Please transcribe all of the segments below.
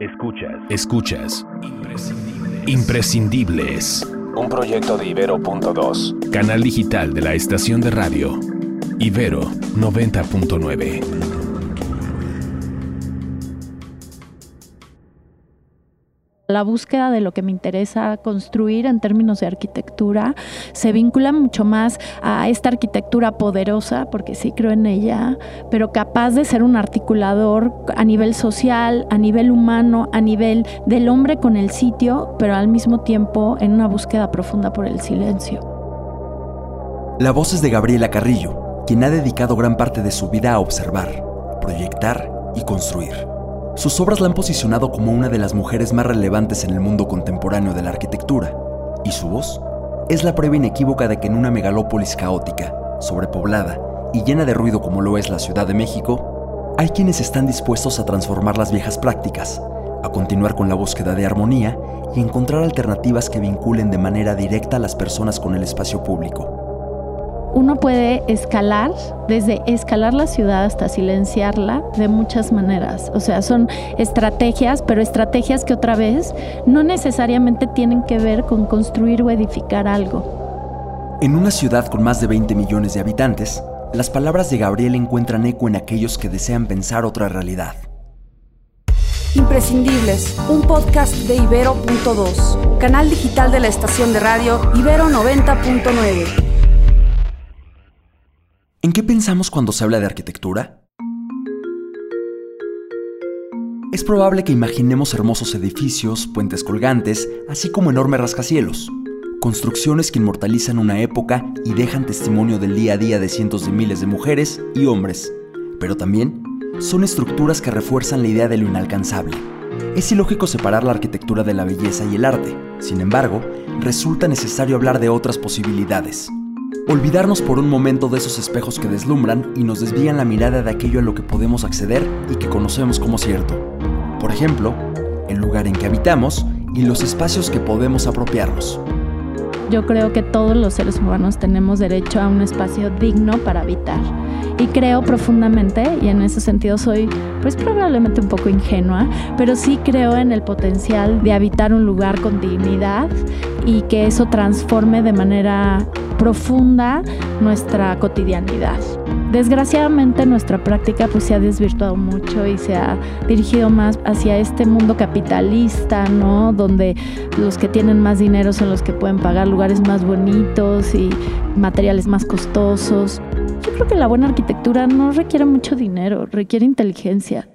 Escuchas. Escuchas. Imprescindibles. Imprescindibles. Un proyecto de Ibero.2. Canal digital de la estación de radio. Ibero 90.9. La búsqueda de lo que me interesa construir en términos de arquitectura se vincula mucho más a esta arquitectura poderosa, porque sí creo en ella, pero capaz de ser un articulador a nivel social, a nivel humano, a nivel del hombre con el sitio, pero al mismo tiempo en una búsqueda profunda por el silencio. La voz es de Gabriela Carrillo, quien ha dedicado gran parte de su vida a observar, proyectar y construir. Sus obras la han posicionado como una de las mujeres más relevantes en el mundo contemporáneo de la arquitectura, y su voz es la prueba inequívoca de que en una megalópolis caótica, sobrepoblada y llena de ruido como lo es la Ciudad de México, hay quienes están dispuestos a transformar las viejas prácticas, a continuar con la búsqueda de armonía y encontrar alternativas que vinculen de manera directa a las personas con el espacio público uno puede escalar, desde escalar la ciudad hasta silenciarla de muchas maneras. O sea, son estrategias, pero estrategias que otra vez no necesariamente tienen que ver con construir o edificar algo. En una ciudad con más de 20 millones de habitantes, las palabras de Gabriel encuentran eco en aquellos que desean pensar otra realidad. Imprescindibles, un podcast de Ibero.2, canal digital de la estación de radio Ibero 90.9. ¿En qué pensamos cuando se habla de arquitectura? Es probable que imaginemos hermosos edificios, puentes colgantes, así como enormes rascacielos, construcciones que inmortalizan una época y dejan testimonio del día a día de cientos de miles de mujeres y hombres, pero también son estructuras que refuerzan la idea de lo inalcanzable. Es ilógico separar la arquitectura de la belleza y el arte, sin embargo, resulta necesario hablar de otras posibilidades, Olvidarnos por un momento de esos espejos que deslumbran y nos desvían la mirada de aquello a lo que podemos acceder y que conocemos como cierto. Por ejemplo, el lugar en que habitamos y los espacios que podemos apropiarnos. Yo creo que todos los seres humanos tenemos derecho a un espacio digno para habitar. Y creo profundamente, y en ese sentido soy pues probablemente un poco ingenua, pero sí creo en el potencial de habitar un lugar con dignidad y que eso transforme de manera profunda nuestra cotidianidad. Desgraciadamente nuestra práctica pues se ha desvirtuado mucho y se ha dirigido más hacia este mundo capitalista, ¿no? Donde los que tienen más dinero son los que pueden pagar lugares más bonitos y materiales más costosos. Yo creo que la buena arquitectura no requiere mucho dinero, requiere inteligencia.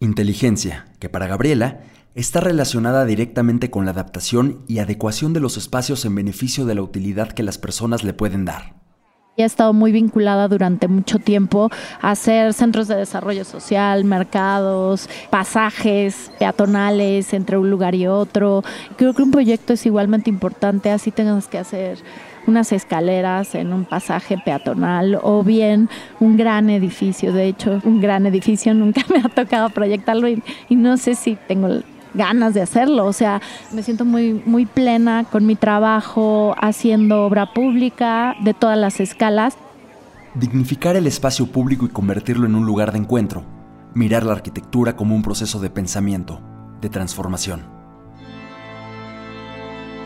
Inteligencia, que para Gabriela está relacionada directamente con la adaptación y adecuación de los espacios en beneficio de la utilidad que las personas le pueden dar. He estado muy vinculada durante mucho tiempo a hacer centros de desarrollo social, mercados, pasajes peatonales entre un lugar y otro. Creo que un proyecto es igualmente importante, así tengas que hacer unas escaleras en un pasaje peatonal o bien un gran edificio. De hecho, un gran edificio nunca me ha tocado proyectarlo y, y no sé si tengo ganas de hacerlo. O sea, me siento muy, muy plena con mi trabajo haciendo obra pública de todas las escalas. Dignificar el espacio público y convertirlo en un lugar de encuentro. Mirar la arquitectura como un proceso de pensamiento, de transformación.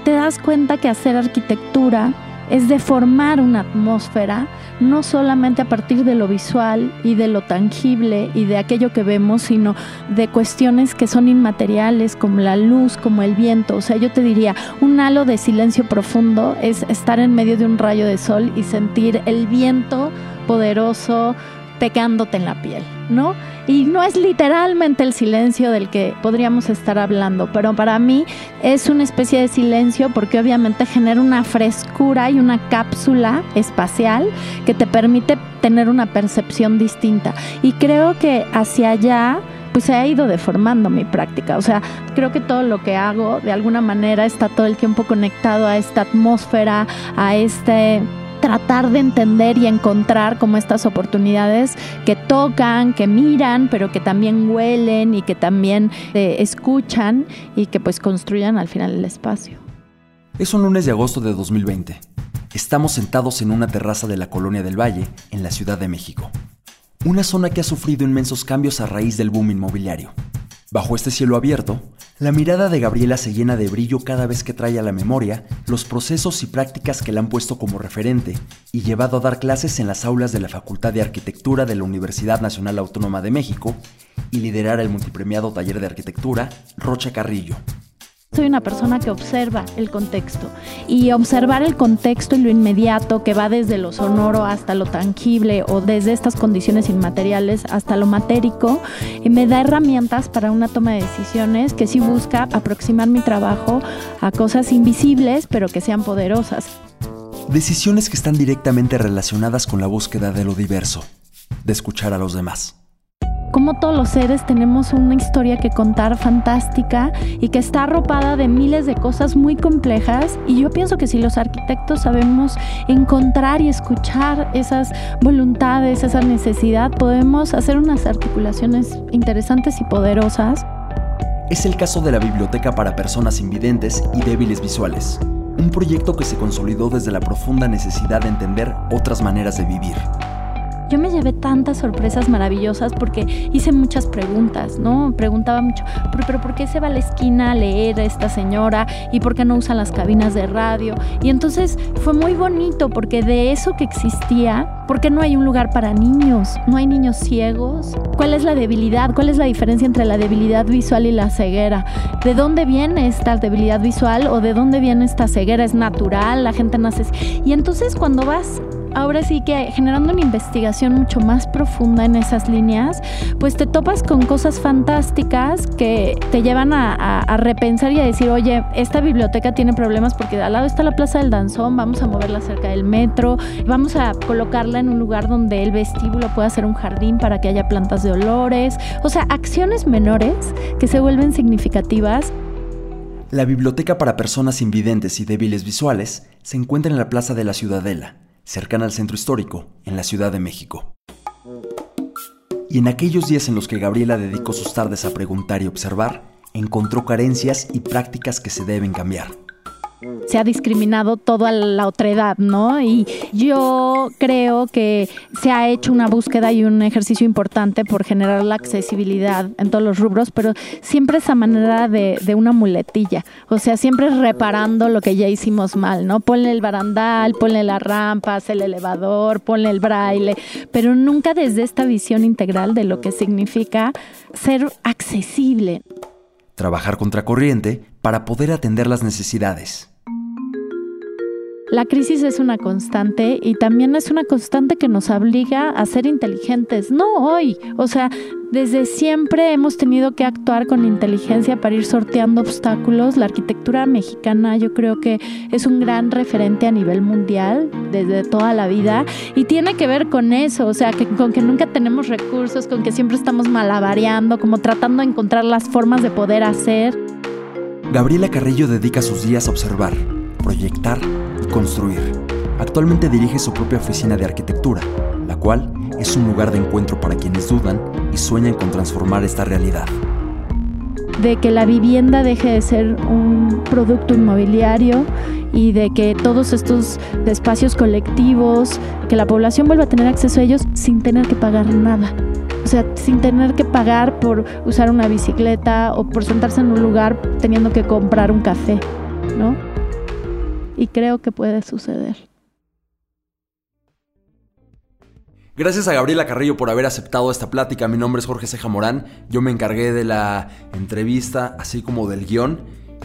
Te das cuenta que hacer arquitectura es de formar una atmósfera, no solamente a partir de lo visual y de lo tangible y de aquello que vemos, sino de cuestiones que son inmateriales, como la luz, como el viento. O sea, yo te diría, un halo de silencio profundo es estar en medio de un rayo de sol y sentir el viento poderoso pegándote en la piel, ¿no? Y no es literalmente el silencio del que podríamos estar hablando, pero para mí es una especie de silencio porque obviamente genera una frescura y una cápsula espacial que te permite tener una percepción distinta. Y creo que hacia allá pues se ha ido deformando mi práctica. O sea, creo que todo lo que hago de alguna manera está todo el tiempo conectado a esta atmósfera, a este tratar de entender y encontrar como estas oportunidades que tocan, que miran, pero que también huelen y que también eh, escuchan y que pues construyan al final el espacio. Es un lunes de agosto de 2020. Estamos sentados en una terraza de la Colonia del Valle, en la Ciudad de México. Una zona que ha sufrido inmensos cambios a raíz del boom inmobiliario. Bajo este cielo abierto, la mirada de Gabriela se llena de brillo cada vez que trae a la memoria los procesos y prácticas que la han puesto como referente y llevado a dar clases en las aulas de la Facultad de Arquitectura de la Universidad Nacional Autónoma de México y liderar el multipremiado taller de arquitectura Rocha Carrillo. Soy una persona que observa el contexto y observar el contexto y lo inmediato que va desde lo sonoro hasta lo tangible o desde estas condiciones inmateriales hasta lo matérico y me da herramientas para una toma de decisiones que sí busca aproximar mi trabajo a cosas invisibles pero que sean poderosas. Decisiones que están directamente relacionadas con la búsqueda de lo diverso, de escuchar a los demás como todos los seres tenemos una historia que contar fantástica y que está arropada de miles de cosas muy complejas y yo pienso que si los arquitectos sabemos encontrar y escuchar esas voluntades, esa necesidad, podemos hacer unas articulaciones interesantes y poderosas. Es el caso de la Biblioteca para Personas Invidentes y Débiles Visuales, un proyecto que se consolidó desde la profunda necesidad de entender otras maneras de vivir yo me llevé tantas sorpresas maravillosas porque hice muchas preguntas, ¿no? Preguntaba mucho, pero, ¿por qué se va a la esquina a leer a esta señora? ¿Y por qué no usan las cabinas de radio? Y entonces fue muy bonito porque de eso que existía, ¿por qué no hay un lugar para niños? ¿No hay niños ciegos? ¿Cuál es la debilidad? ¿Cuál es la diferencia entre la debilidad visual y la ceguera? ¿De dónde viene esta debilidad visual o de dónde viene esta ceguera? ¿Es natural? ¿La gente nace? Y entonces cuando vas ahora sí que generando una investigación mucho más profunda en esas líneas, pues te topas con cosas fantásticas que te llevan a, repensar y a decir, oye, esta biblioteca tiene problemas porque al lado está la Plaza del Danzón, vamos a moverla cerca del metro, vamos a colocarla en un lugar donde el vestíbulo pueda ser un jardín para que haya plantas de olores, o sea, acciones menores que se vuelven significativas. La Biblioteca para Personas Invidentes y Débiles Visuales se encuentra en la Plaza de la Ciudadela cercana al centro histórico, en la Ciudad de México. Y en aquellos días en los que Gabriela dedicó sus tardes a preguntar y observar, encontró carencias y prácticas que se deben cambiar se ha discriminado toda la otredad, ¿no? Y yo creo que se ha hecho una búsqueda y un ejercicio importante por generar la accesibilidad en todos los rubros, pero siempre esa manera de, de una muletilla, o sea, siempre reparando lo que ya hicimos mal, ¿no? Ponle el barandal, ponle las rampas, el elevador, ponle el braille, pero nunca desde esta visión integral de lo que significa ser accesible. Trabajar contracorriente para poder atender las necesidades. La crisis es una constante y también es una constante que nos obliga a ser inteligentes, no hoy, o sea, desde siempre hemos tenido que actuar con inteligencia para ir sorteando obstáculos. La arquitectura mexicana yo creo que es un gran referente a nivel mundial desde toda la vida y tiene que ver con eso, o sea, que con que nunca tenemos recursos, con que siempre estamos malabareando, como tratando de encontrar las formas de poder hacer. Gabriela Carrillo dedica sus días a observar, proyectar construir. Actualmente dirige su propia oficina de arquitectura, la cual es un lugar de encuentro para quienes dudan y sueñan con transformar esta realidad. De que la vivienda deje de ser un producto inmobiliario y de que todos estos espacios colectivos, que la población vuelva a tener acceso a ellos sin tener que pagar nada. O sea, sin tener que pagar por usar una bicicleta o por sentarse en un lugar teniendo que comprar un café, ¿no? Y creo que puede suceder. Gracias a Gabriela Carrillo por haber aceptado esta plática. Mi nombre es Jorge Ceja Morán. Yo me encargué de la entrevista, así como del guion.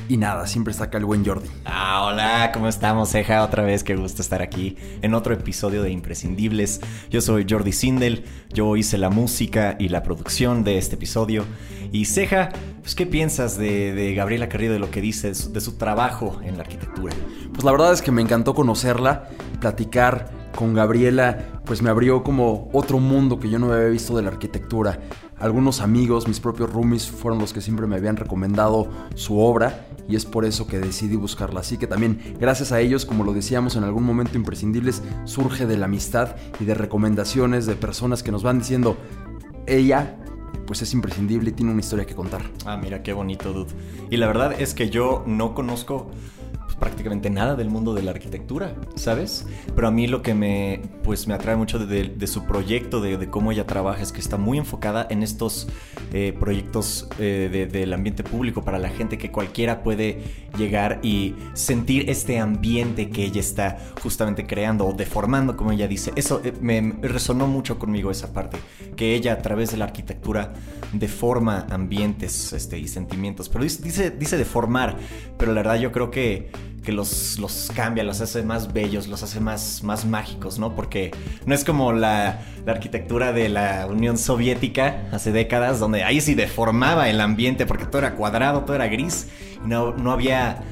Y nada, siempre está acá el buen Jordi. Ah, hola, ¿cómo estamos, Ceja? Otra vez, qué gusto estar aquí en otro episodio de Imprescindibles. Yo soy Jordi Sindel, yo hice la música y la producción de este episodio. Y Ceja, pues, ¿qué piensas de, Gabriela Carrillo, de lo que dice, de su trabajo en la arquitectura? Pues la verdad es que me encantó conocerla, platicar con Gabriela, pues me abrió como otro mundo que yo no había visto de la arquitectura. Algunos amigos, mis propios roomies, fueron los que siempre me habían recomendado su obra y es por eso que decidí buscarla. Así que también, gracias a ellos, como lo decíamos en algún momento imprescindibles, surge de la amistad y de recomendaciones de personas que nos van diciendo, ella pues es imprescindible y tiene una historia que contar. Ah, mira, qué bonito, dude. Y la verdad es que yo no conozco prácticamente nada del mundo de la arquitectura, ¿sabes? Pero a mí lo que me, pues, me atrae mucho de, su proyecto, de, cómo ella trabaja, es que está muy enfocada en estos eh, proyectos eh, del ambiente público para la gente que cualquiera puede llegar y sentir este ambiente que ella está justamente creando o deformando, como ella dice. Eso eh, me resonó mucho conmigo esa parte, que ella a través de la arquitectura deforma ambientes este, y sentimientos. Pero dice, dice deformar, pero la verdad yo creo que que los, los cambia, los hace más bellos, los hace más, más mágicos, ¿no? Porque no es como la, arquitectura de la Unión Soviética hace décadas, donde ahí sí deformaba el ambiente porque todo era cuadrado, todo era gris, y no, no había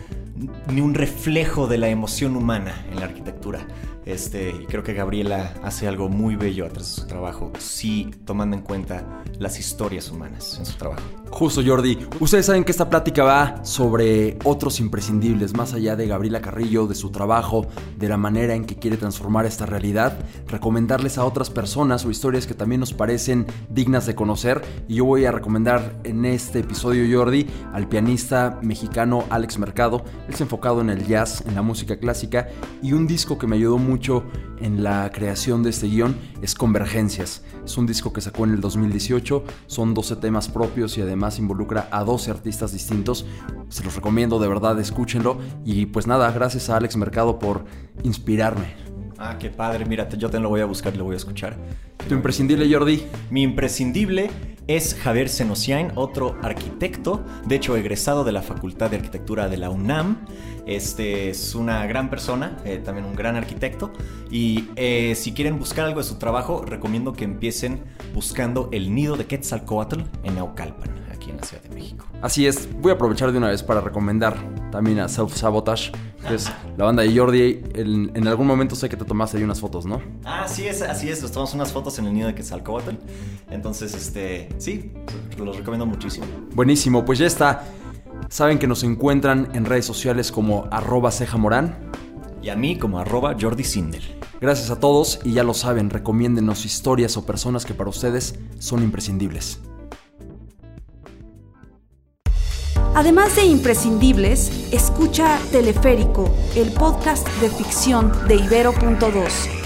ni un reflejo de la emoción humana en la arquitectura. Este, y creo que Gabriela hace algo muy bello a través de su trabajo, sí tomando en cuenta las historias humanas en su trabajo. Justo, Jordi. Ustedes saben que esta plática va sobre otros imprescindibles, más allá de Gabriela Carrillo, de su trabajo, de la manera en que quiere transformar esta realidad, recomendarles a otras personas o historias que también nos parecen dignas de conocer. Y yo voy a recomendar en este episodio, Jordi, al pianista mexicano Alex Mercado. Él es enfocado en el jazz, en la música clásica, y un disco que me ayudó mucho mucho en la creación de este guion es Convergencias. Es un disco que sacó en el 2018, son 12 temas propios y además involucra a 12 artistas distintos. Se los recomiendo, de verdad, escúchenlo. Y pues nada, gracias a Alex Mercado por inspirarme. Ah, qué padre, mírate, yo te lo voy a buscar y lo voy a escuchar. ¿Tu imprescindible, Jordi? Mi imprescindible es Javier Senosiain, otro arquitecto, de hecho egresado de la Facultad de Arquitectura de la UNAM. Este es una gran persona, eh, también un gran arquitecto. Y eh, si quieren buscar algo de su trabajo, recomiendo que empiecen buscando el nido de Quetzalcoatl en Naucalpan, aquí en la Ciudad de México. Así es, voy a aprovechar de una vez para recomendar también a Self Sabotage, que la banda de Jordi. En, algún momento sé que te tomaste ahí unas fotos, ¿no? Ah, sí, es, así es, nos tomamos unas fotos en el nido de Quetzalcoatl. Entonces, este, sí, los recomiendo muchísimo. Buenísimo, pues ya está. Saben que nos encuentran en redes sociales como arroba cejamorán. Y a mí como arroba Jordi Sindel. Gracias a todos y ya lo saben, recomiéndenos historias o personas que para ustedes son imprescindibles. Además de imprescindibles, escucha Teleférico, el podcast de ficción de Ibero.2